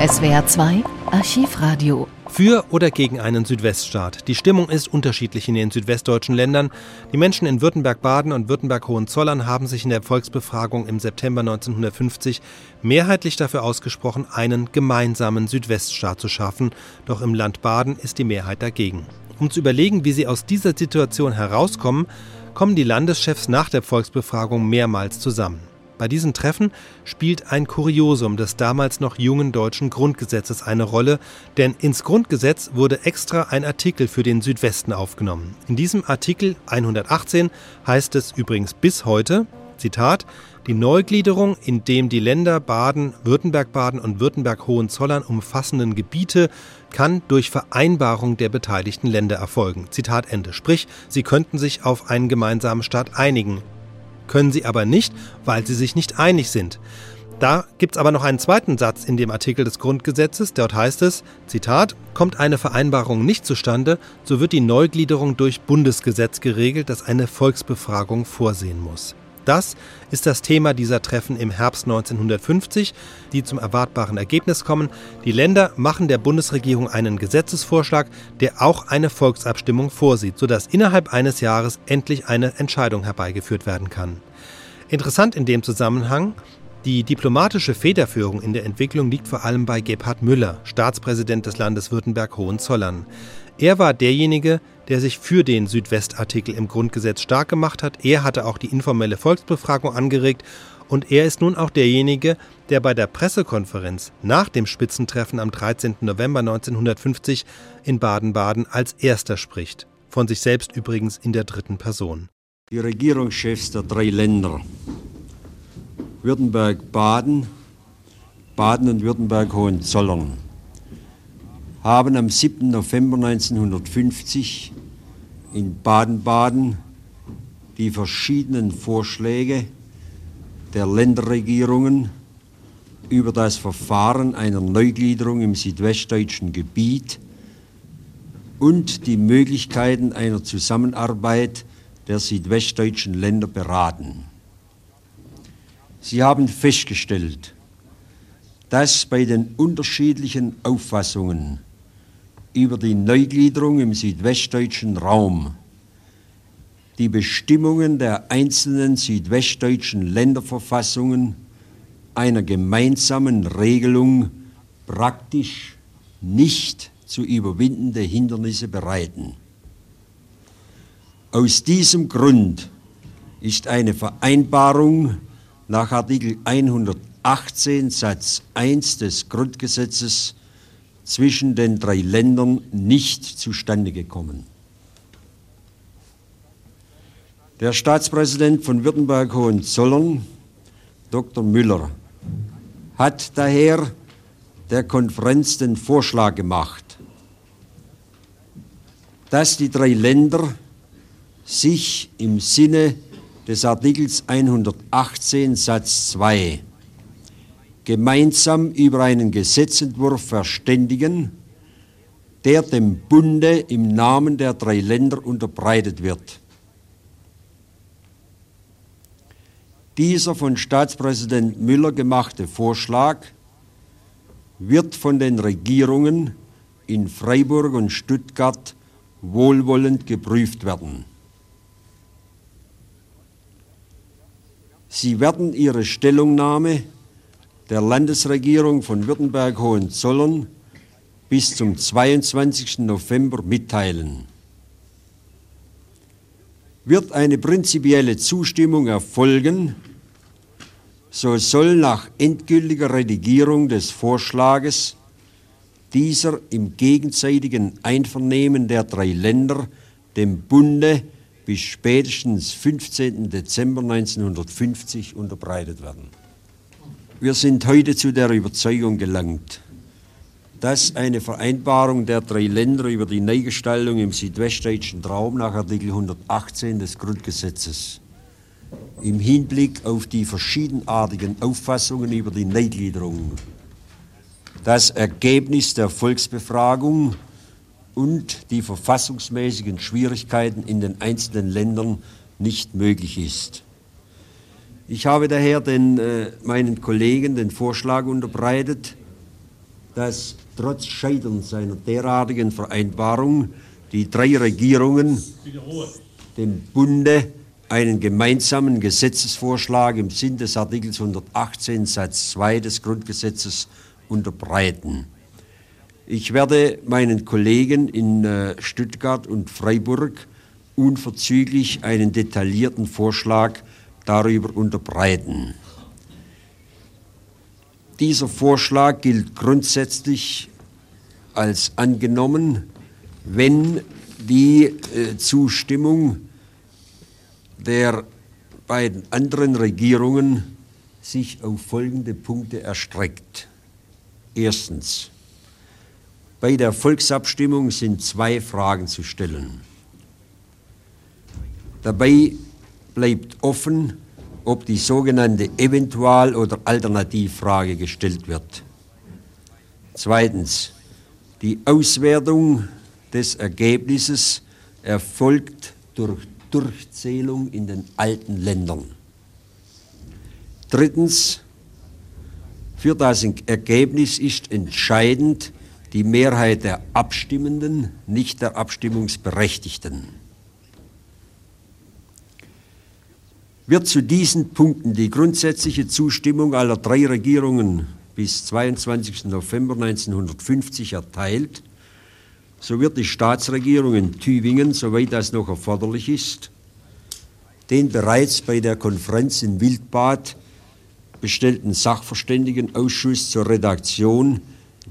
SWR 2 Archivradio. Für oder gegen einen Südweststaat. Die Stimmung ist unterschiedlich in den südwestdeutschen Ländern. Die Menschen in Württemberg-Baden und Württemberg-Hohenzollern haben sich in der Volksbefragung im September 1950 mehrheitlich dafür ausgesprochen, einen gemeinsamen Südweststaat zu schaffen. Doch im Land Baden ist die Mehrheit dagegen. Um zu überlegen, wie sie aus dieser Situation herauskommen, kommen die Landeschefs nach der Volksbefragung mehrmals zusammen. Bei diesen Treffen spielt ein Kuriosum des damals noch jungen deutschen Grundgesetzes eine Rolle, denn ins Grundgesetz wurde extra ein Artikel für den Südwesten aufgenommen. In diesem Artikel 118 heißt es übrigens bis heute, Zitat, die Neugliederung, in dem die Länder Baden, Württemberg-Baden und Württemberg-Hohenzollern umfassenden Gebiete kann durch Vereinbarung der beteiligten Länder erfolgen. Zitat Ende. Sprich, sie könnten sich auf einen gemeinsamen Staat einigen können sie aber nicht, weil sie sich nicht einig sind. Da gibt es aber noch einen zweiten Satz in dem Artikel des Grundgesetzes, dort heißt es, Zitat, kommt eine Vereinbarung nicht zustande, so wird die Neugliederung durch Bundesgesetz geregelt, das eine Volksbefragung vorsehen muss. Das ist das Thema dieser Treffen im Herbst 1950, die zum erwartbaren Ergebnis kommen. Die Länder machen der Bundesregierung einen Gesetzesvorschlag, der auch eine Volksabstimmung vorsieht, sodass innerhalb eines Jahres endlich eine Entscheidung herbeigeführt werden kann. Interessant in dem Zusammenhang, die diplomatische Federführung in der Entwicklung liegt vor allem bei Gebhard Müller, Staatspräsident des Landes Württemberg-Hohenzollern. Er war derjenige, der sich für den Südwestartikel im Grundgesetz stark gemacht hat. Er hatte auch die informelle Volksbefragung angeregt und er ist nun auch derjenige, der bei der Pressekonferenz nach dem Spitzentreffen am 13. November 1950 in Baden-Baden als erster spricht. Von sich selbst übrigens in der dritten Person. Die Regierungschefs der drei Länder Württemberg-Baden, Baden und Württemberg-Hohenzollern haben am 7. November 1950 in Baden-Baden die verschiedenen Vorschläge der Länderregierungen über das Verfahren einer Neugliederung im südwestdeutschen Gebiet und die Möglichkeiten einer Zusammenarbeit der südwestdeutschen Länder beraten. Sie haben festgestellt, dass bei den unterschiedlichen Auffassungen über die Neugliederung im südwestdeutschen Raum die Bestimmungen der einzelnen südwestdeutschen Länderverfassungen einer gemeinsamen Regelung praktisch nicht zu überwindende Hindernisse bereiten. Aus diesem Grund ist eine Vereinbarung nach Artikel 118 Satz 1 des Grundgesetzes zwischen den drei Ländern nicht zustande gekommen. Der Staatspräsident von Württemberg-Hohenzollern, Dr. Müller, hat daher der Konferenz den Vorschlag gemacht, dass die drei Länder sich im Sinne des Artikels 118 Satz 2 gemeinsam über einen Gesetzentwurf verständigen, der dem Bunde im Namen der drei Länder unterbreitet wird. Dieser von Staatspräsident Müller gemachte Vorschlag wird von den Regierungen in Freiburg und Stuttgart wohlwollend geprüft werden. Sie werden ihre Stellungnahme der Landesregierung von Württemberg-Hohenzollern bis zum 22. November mitteilen. Wird eine prinzipielle Zustimmung erfolgen, so soll nach endgültiger Redigierung des Vorschlages dieser im gegenseitigen Einvernehmen der drei Länder dem Bunde bis spätestens 15. Dezember 1950 unterbreitet werden. Wir sind heute zu der Überzeugung gelangt, dass eine Vereinbarung der drei Länder über die Neugestaltung im südwestdeutschen Traum nach Artikel 118 des Grundgesetzes im Hinblick auf die verschiedenartigen Auffassungen über die Neugliederung das Ergebnis der Volksbefragung und die verfassungsmäßigen Schwierigkeiten in den einzelnen Ländern nicht möglich ist. Ich habe daher den, äh, meinen Kollegen den Vorschlag unterbreitet, dass trotz Scheitern seiner derartigen Vereinbarung die drei Regierungen dem Bunde einen gemeinsamen Gesetzesvorschlag im Sinn des Artikels 118 Satz 2 des Grundgesetzes unterbreiten. Ich werde meinen Kollegen in äh, Stuttgart und Freiburg unverzüglich einen detaillierten Vorschlag darüber unterbreiten. Dieser Vorschlag gilt grundsätzlich als angenommen, wenn die äh, Zustimmung der beiden anderen Regierungen sich auf folgende Punkte erstreckt. Erstens. Bei der Volksabstimmung sind zwei Fragen zu stellen. Dabei bleibt offen, ob die sogenannte Eventual- oder Alternativfrage gestellt wird. Zweitens, die Auswertung des Ergebnisses erfolgt durch Durchzählung in den alten Ländern. Drittens, für das Ergebnis ist entscheidend die Mehrheit der Abstimmenden, nicht der Abstimmungsberechtigten. Wird zu diesen Punkten die grundsätzliche Zustimmung aller drei Regierungen bis 22. November 1950 erteilt, so wird die Staatsregierung in Tübingen, soweit das noch erforderlich ist, den bereits bei der Konferenz in Wildbad bestellten Sachverständigenausschuss zur Redaktion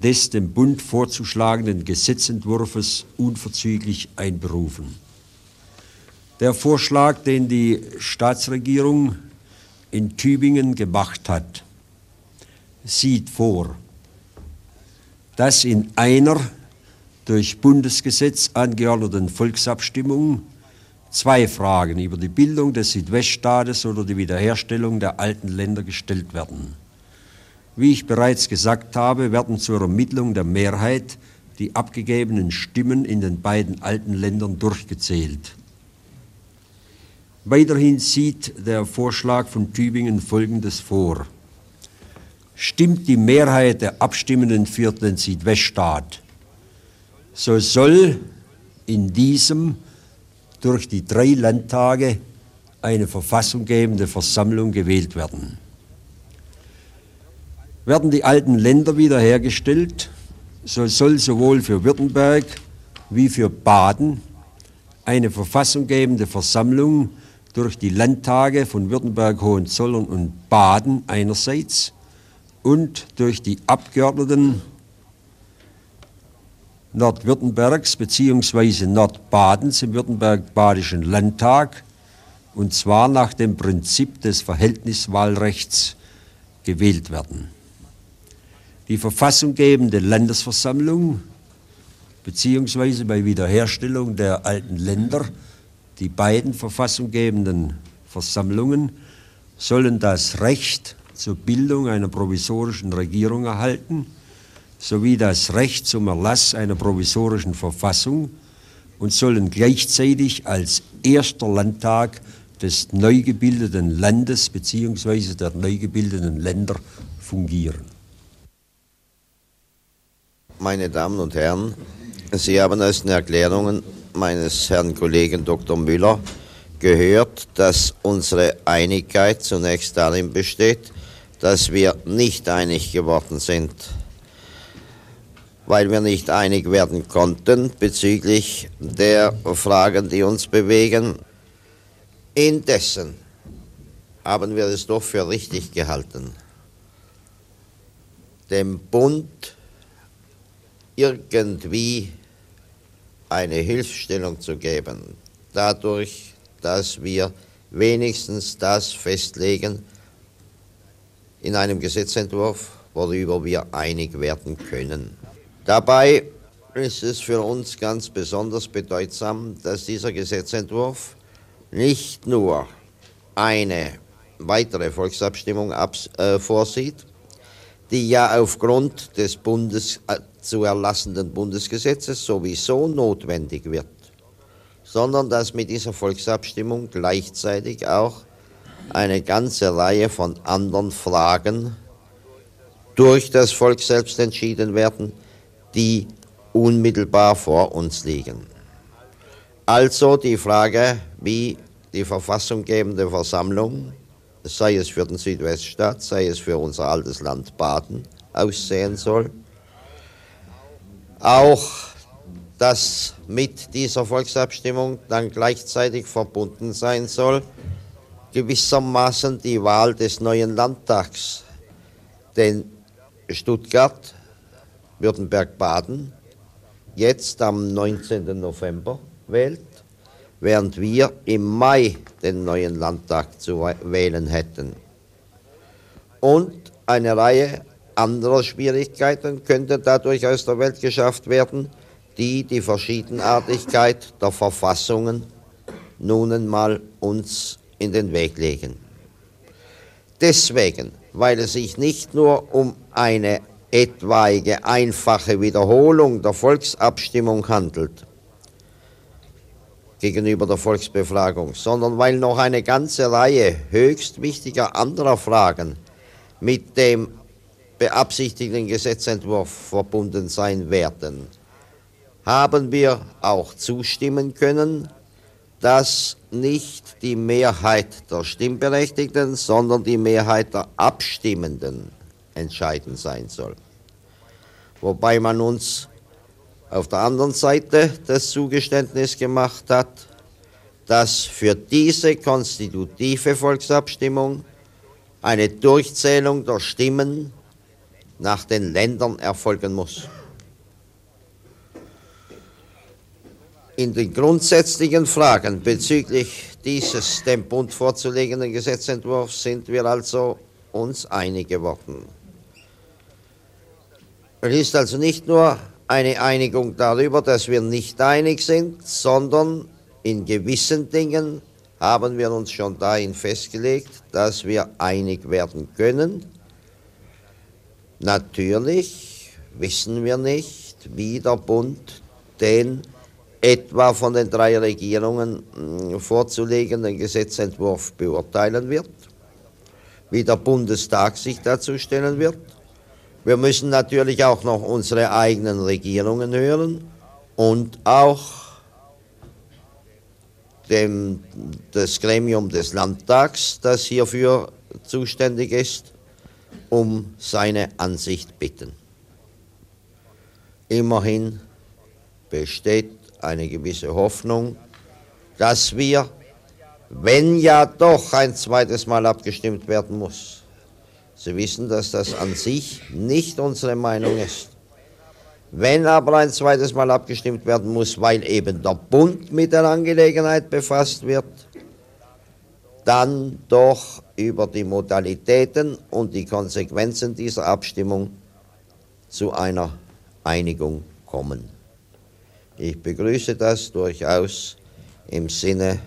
des dem Bund vorzuschlagenden Gesetzentwurfs unverzüglich einberufen. Der Vorschlag, den die Staatsregierung in Tübingen gemacht hat, sieht vor, dass in einer durch Bundesgesetz angeordneten Volksabstimmung zwei Fragen über die Bildung des Südweststaates oder die Wiederherstellung der alten Länder gestellt werden. Wie ich bereits gesagt habe, werden zur Ermittlung der Mehrheit die abgegebenen Stimmen in den beiden alten Ländern durchgezählt. Weiterhin sieht der Vorschlag von Tübingen Folgendes vor. Stimmt die Mehrheit der Abstimmenden für den Südweststaat, so soll in diesem durch die drei Landtage eine verfassunggebende Versammlung gewählt werden. Werden die alten Länder wiederhergestellt, so soll sowohl für Württemberg wie für Baden eine verfassunggebende Versammlung durch die Landtage von Württemberg, Hohenzollern und Baden einerseits und durch die Abgeordneten Nordwürttembergs bzw. Nordbadens im Württemberg-Badischen Landtag und zwar nach dem Prinzip des Verhältniswahlrechts gewählt werden. Die verfassunggebende Landesversammlung bzw. bei Wiederherstellung der alten Länder die beiden verfassunggebenden Versammlungen sollen das Recht zur Bildung einer provisorischen Regierung erhalten sowie das Recht zum Erlass einer provisorischen Verfassung und sollen gleichzeitig als erster Landtag des neu gebildeten Landes bzw. der neu gebildeten Länder fungieren. Meine Damen und Herren, Sie haben aus den Erklärungen meines Herrn Kollegen Dr. Müller gehört, dass unsere Einigkeit zunächst darin besteht, dass wir nicht einig geworden sind weil wir nicht einig werden konnten bezüglich der Fragen, die uns bewegen. Indessen haben wir es doch für richtig gehalten, dem Bund irgendwie eine Hilfsstellung zu geben, dadurch, dass wir wenigstens das festlegen in einem Gesetzentwurf, worüber wir einig werden können. Dabei ist es für uns ganz besonders bedeutsam, dass dieser Gesetzentwurf nicht nur eine weitere Volksabstimmung äh, vorsieht, die ja aufgrund des Bundes äh, zu erlassenden Bundesgesetzes sowieso notwendig wird, sondern dass mit dieser Volksabstimmung gleichzeitig auch eine ganze Reihe von anderen Fragen durch das Volk selbst entschieden werden, die unmittelbar vor uns liegen. Also die Frage, wie die verfassunggebende Versammlung, sei es für den Südweststaat, sei es für unser altes Land Baden, aussehen soll. Auch dass mit dieser Volksabstimmung dann gleichzeitig verbunden sein soll, gewissermaßen die Wahl des neuen Landtags. Denn Stuttgart, Württemberg-Baden, jetzt am 19. November wählt, während wir im Mai den neuen Landtag zu wählen hätten. Und eine Reihe anderer Schwierigkeiten könnte dadurch aus der Welt geschafft werden, die die Verschiedenartigkeit der Verfassungen nun einmal uns in den Weg legen. Deswegen, weil es sich nicht nur um eine etwaige einfache Wiederholung der Volksabstimmung handelt gegenüber der Volksbefragung, sondern weil noch eine ganze Reihe höchst wichtiger anderer Fragen mit dem beabsichtigten Gesetzentwurf verbunden sein werden, haben wir auch zustimmen können, dass nicht die Mehrheit der Stimmberechtigten, sondern die Mehrheit der Abstimmenden entscheidend sein soll. Wobei man uns auf der anderen Seite das Zugeständnis gemacht hat, dass für diese konstitutive Volksabstimmung eine Durchzählung der Stimmen nach den Ländern erfolgen muss. In den grundsätzlichen Fragen bezüglich dieses dem Bund vorzulegenden Gesetzentwurfs sind wir also uns einig geworden. Es ist also nicht nur eine Einigung darüber, dass wir nicht einig sind, sondern in gewissen Dingen haben wir uns schon dahin festgelegt, dass wir einig werden können. Natürlich wissen wir nicht, wie der Bund den etwa von den drei Regierungen hm, vorzulegenden Gesetzentwurf beurteilen wird, wie der Bundestag sich dazu stellen wird. Wir müssen natürlich auch noch unsere eigenen Regierungen hören und auch dem, das Gremium des Landtags, das hierfür zuständig ist, um seine Ansicht bitten. Immerhin besteht eine gewisse Hoffnung, dass wir, wenn ja doch ein zweites Mal abgestimmt werden muss, Sie wissen, dass das an sich nicht unsere Meinung ist. Wenn aber ein zweites Mal abgestimmt werden muss, weil eben der Bund mit der Angelegenheit befasst wird, dann doch über die Modalitäten und die Konsequenzen dieser Abstimmung zu einer Einigung kommen. Ich begrüße das durchaus im Sinne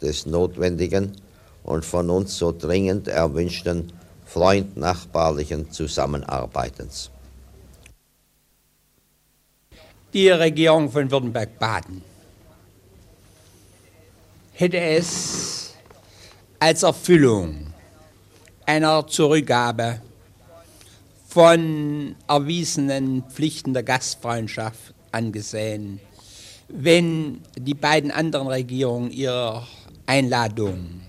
des notwendigen und von uns so dringend erwünschten freundnachbarlichen Zusammenarbeitens. Die Regierung von Württemberg-Baden hätte es als Erfüllung einer Zurückgabe von erwiesenen Pflichten der Gastfreundschaft angesehen, wenn die beiden anderen Regierungen ihre Einladung,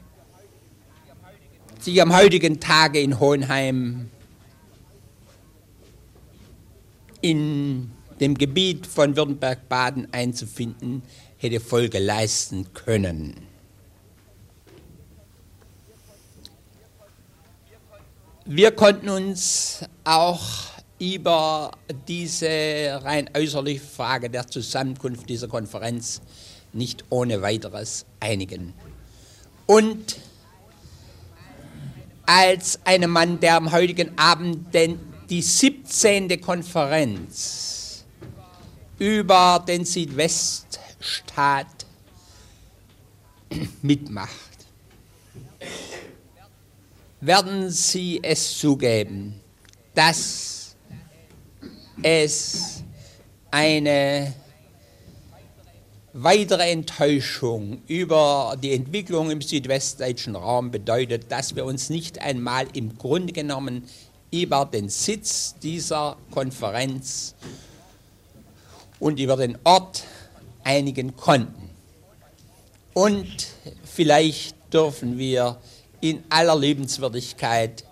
sich am heutigen Tage in Hohenheim in dem Gebiet von Württemberg-Baden einzufinden, hätte Folge leisten können. Wir konnten uns auch über diese rein äußerliche Frage der Zusammenkunft dieser Konferenz nicht ohne weiteres einigen. Und als ein Mann, der am heutigen Abend den, die 17. Konferenz über den Südweststaat mitmacht, werden Sie es zugeben, dass es eine weitere Enttäuschung über die Entwicklung im südwestdeutschen Raum bedeutet, dass wir uns nicht einmal im Grunde genommen über den Sitz dieser Konferenz und über den Ort einigen konnten. Und vielleicht dürfen wir in aller Liebenswürdigkeit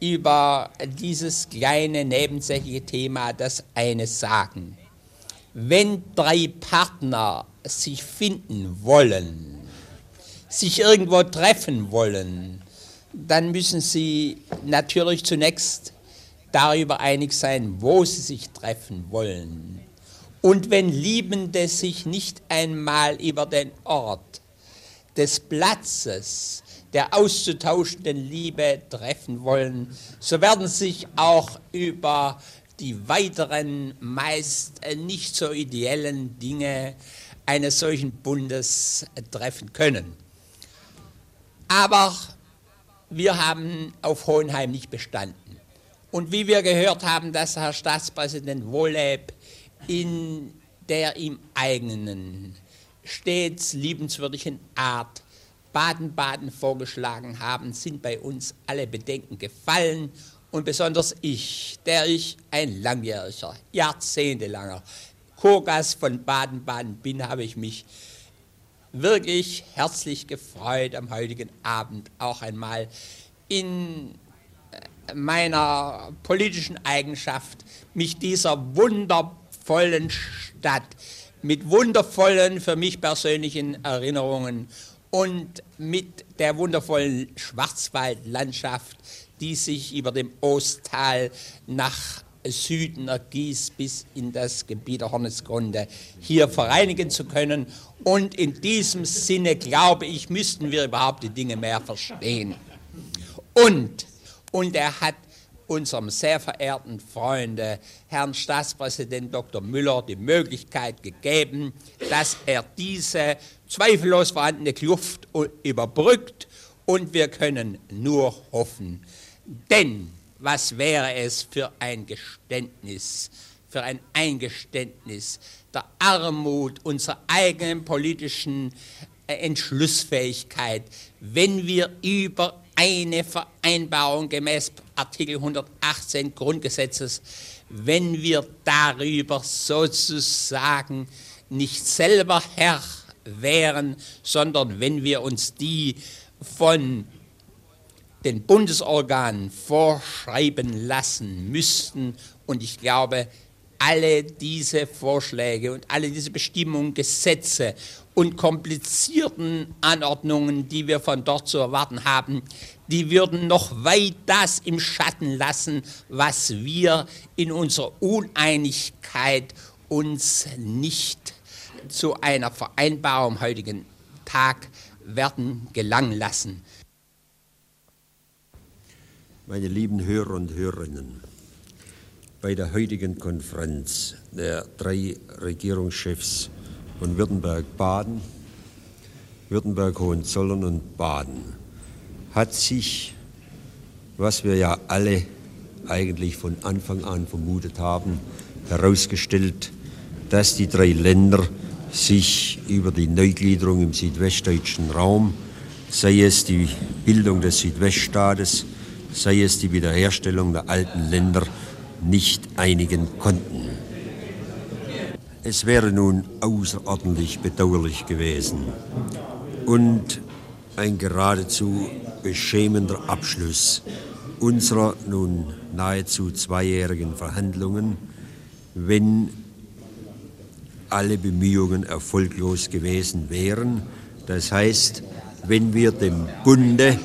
über dieses kleine nebensächliche Thema das eine sagen. Wenn drei Partner sich finden wollen, sich irgendwo treffen wollen, dann müssen sie natürlich zunächst darüber einig sein, wo sie sich treffen wollen. Und wenn Liebende sich nicht einmal über den Ort des Platzes der auszutauschenden Liebe treffen wollen, so werden sich auch über die weiteren, meist nicht so ideellen Dinge eines solchen Bundes treffen können. Aber wir haben auf Hohenheim nicht bestanden. Und wie wir gehört haben, dass Herr Staatspräsident Wohleb in der ihm eigenen, stets liebenswürdigen Art Baden-Baden vorgeschlagen haben, sind bei uns alle Bedenken gefallen. Und besonders ich, der ich ein langjähriger, jahrzehntelanger Kurgast von Baden-Baden bin, habe ich mich wirklich herzlich gefreut, am heutigen Abend auch einmal in meiner politischen Eigenschaft mich dieser wundervollen Stadt mit wundervollen, für mich persönlichen Erinnerungen und mit der wundervollen Schwarzwaldlandschaft, die sich über dem Osttal nach Süden ergießt bis in das Gebiet der Hornesgrunde, hier vereinigen zu können. Und in diesem Sinne, glaube ich, müssten wir überhaupt die Dinge mehr verstehen. Und, und er hat unserem sehr verehrten Freunde, Herrn Staatspräsident Dr. Müller, die Möglichkeit gegeben, dass er diese zweifellos vorhandene Kluft überbrückt und wir können nur hoffen. Denn was wäre es für ein Geständnis, für ein Eingeständnis der Armut unserer eigenen politischen äh, Entschlussfähigkeit, wenn wir über eine Vereinbarung gemäß Artikel 118 Grundgesetzes, wenn wir darüber sozusagen nicht selber Herr wären, sondern wenn wir uns die von den Bundesorganen vorschreiben lassen müssten. Und ich glaube, alle diese Vorschläge und alle diese Bestimmungen, Gesetze und komplizierten Anordnungen, die wir von dort zu erwarten haben, die würden noch weit das im Schatten lassen, was wir in unserer Uneinigkeit uns nicht zu einer Vereinbarung heutigen Tag werden gelangen lassen. Meine lieben Hörer und Hörerinnen, bei der heutigen Konferenz der drei Regierungschefs von Württemberg-Baden, Württemberg-Hohenzollern und Baden. Hat sich, was wir ja alle eigentlich von Anfang an vermutet haben, herausgestellt, dass die drei Länder sich über die Neugliederung im südwestdeutschen Raum, sei es die Bildung des Südweststaates, sei es die Wiederherstellung der alten Länder, nicht einigen konnten. Es wäre nun außerordentlich bedauerlich gewesen und ein geradezu beschämender Abschluss unserer nun nahezu zweijährigen Verhandlungen, wenn alle Bemühungen erfolglos gewesen wären. Das heißt, wenn wir dem Bunde,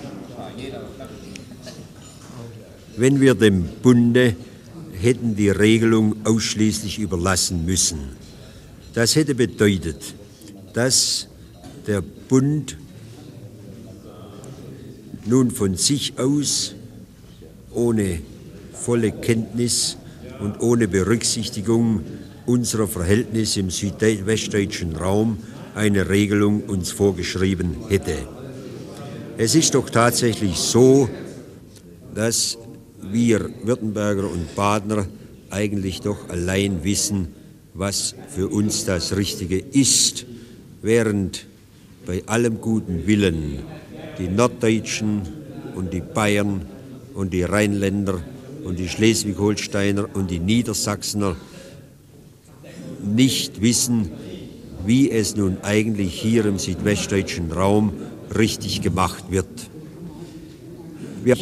wenn wir dem Bunde hätten die Regelung ausschließlich überlassen müssen. Das hätte bedeutet, dass der Bund nun von sich aus ohne volle Kenntnis und ohne Berücksichtigung unserer Verhältnisse im südwestdeutschen Raum eine Regelung uns vorgeschrieben hätte. Es ist doch tatsächlich so, dass wir Württemberger und Badener eigentlich doch allein wissen, was für uns das Richtige ist, während bei allem guten Willen die Norddeutschen und die Bayern und die Rheinländer und die Schleswig-Holsteiner und die Niedersachsener nicht wissen, wie es nun eigentlich hier im südwestdeutschen Raum richtig gemacht wird. Wir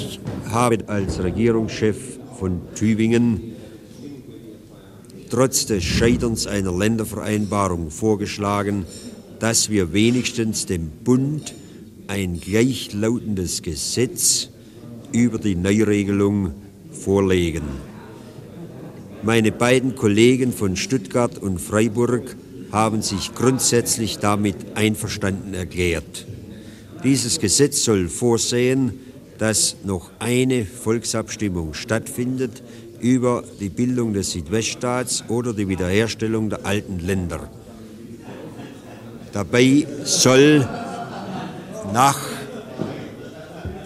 haben als Regierungschef von Tübingen trotz des Scheiterns einer Ländervereinbarung vorgeschlagen, dass wir wenigstens dem Bund ein gleichlautendes Gesetz über die Neuregelung vorlegen. Meine beiden Kollegen von Stuttgart und Freiburg haben sich grundsätzlich damit einverstanden erklärt. Dieses Gesetz soll vorsehen, dass noch eine Volksabstimmung stattfindet über die Bildung des Südweststaats oder die Wiederherstellung der alten Länder. Dabei soll nach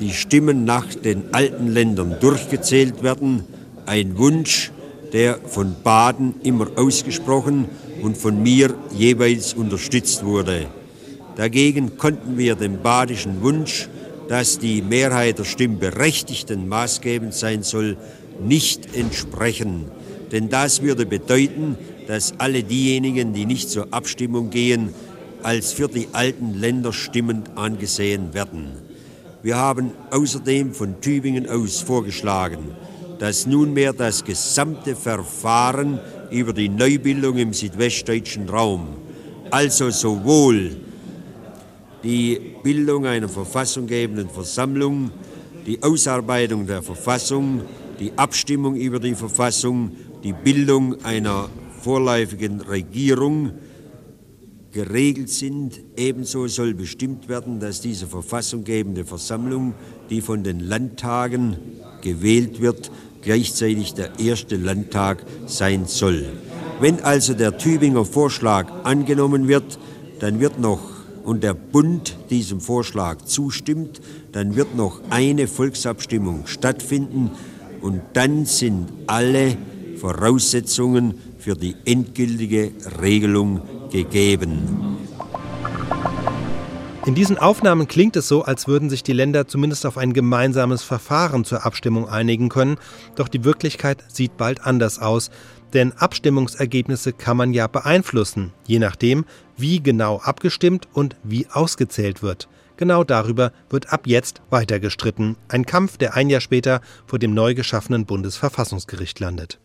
die Stimmen nach den alten Ländern durchgezählt werden. Ein Wunsch, der von Baden immer ausgesprochen und von mir jeweils unterstützt wurde. Dagegen konnten wir dem badischen Wunsch, dass die Mehrheit der Stimmberechtigten maßgebend sein soll, nicht entsprechen. Denn das würde bedeuten, dass alle diejenigen, die nicht zur Abstimmung gehen, als für die alten Länder stimmend angesehen werden. Wir haben außerdem von Tübingen aus vorgeschlagen, dass nunmehr das gesamte Verfahren über die Neubildung im südwestdeutschen Raum, also sowohl die Bildung einer verfassunggebenden Versammlung, die Ausarbeitung der Verfassung, die Abstimmung über die Verfassung, die Bildung einer vorläufigen Regierung geregelt sind. Ebenso soll bestimmt werden, dass diese verfassunggebende Versammlung, die von den Landtagen gewählt wird, gleichzeitig der erste Landtag sein soll. Wenn also der Tübinger Vorschlag angenommen wird, dann wird noch und der Bund diesem Vorschlag zustimmt, dann wird noch eine Volksabstimmung stattfinden und dann sind alle Voraussetzungen für die endgültige Regelung gegeben. In diesen Aufnahmen klingt es so, als würden sich die Länder zumindest auf ein gemeinsames Verfahren zur Abstimmung einigen können, doch die Wirklichkeit sieht bald anders aus, denn Abstimmungsergebnisse kann man ja beeinflussen, je nachdem, wie genau abgestimmt und wie ausgezählt wird. Genau darüber wird ab jetzt weiter gestritten, ein Kampf, der ein Jahr später vor dem neu geschaffenen Bundesverfassungsgericht landet.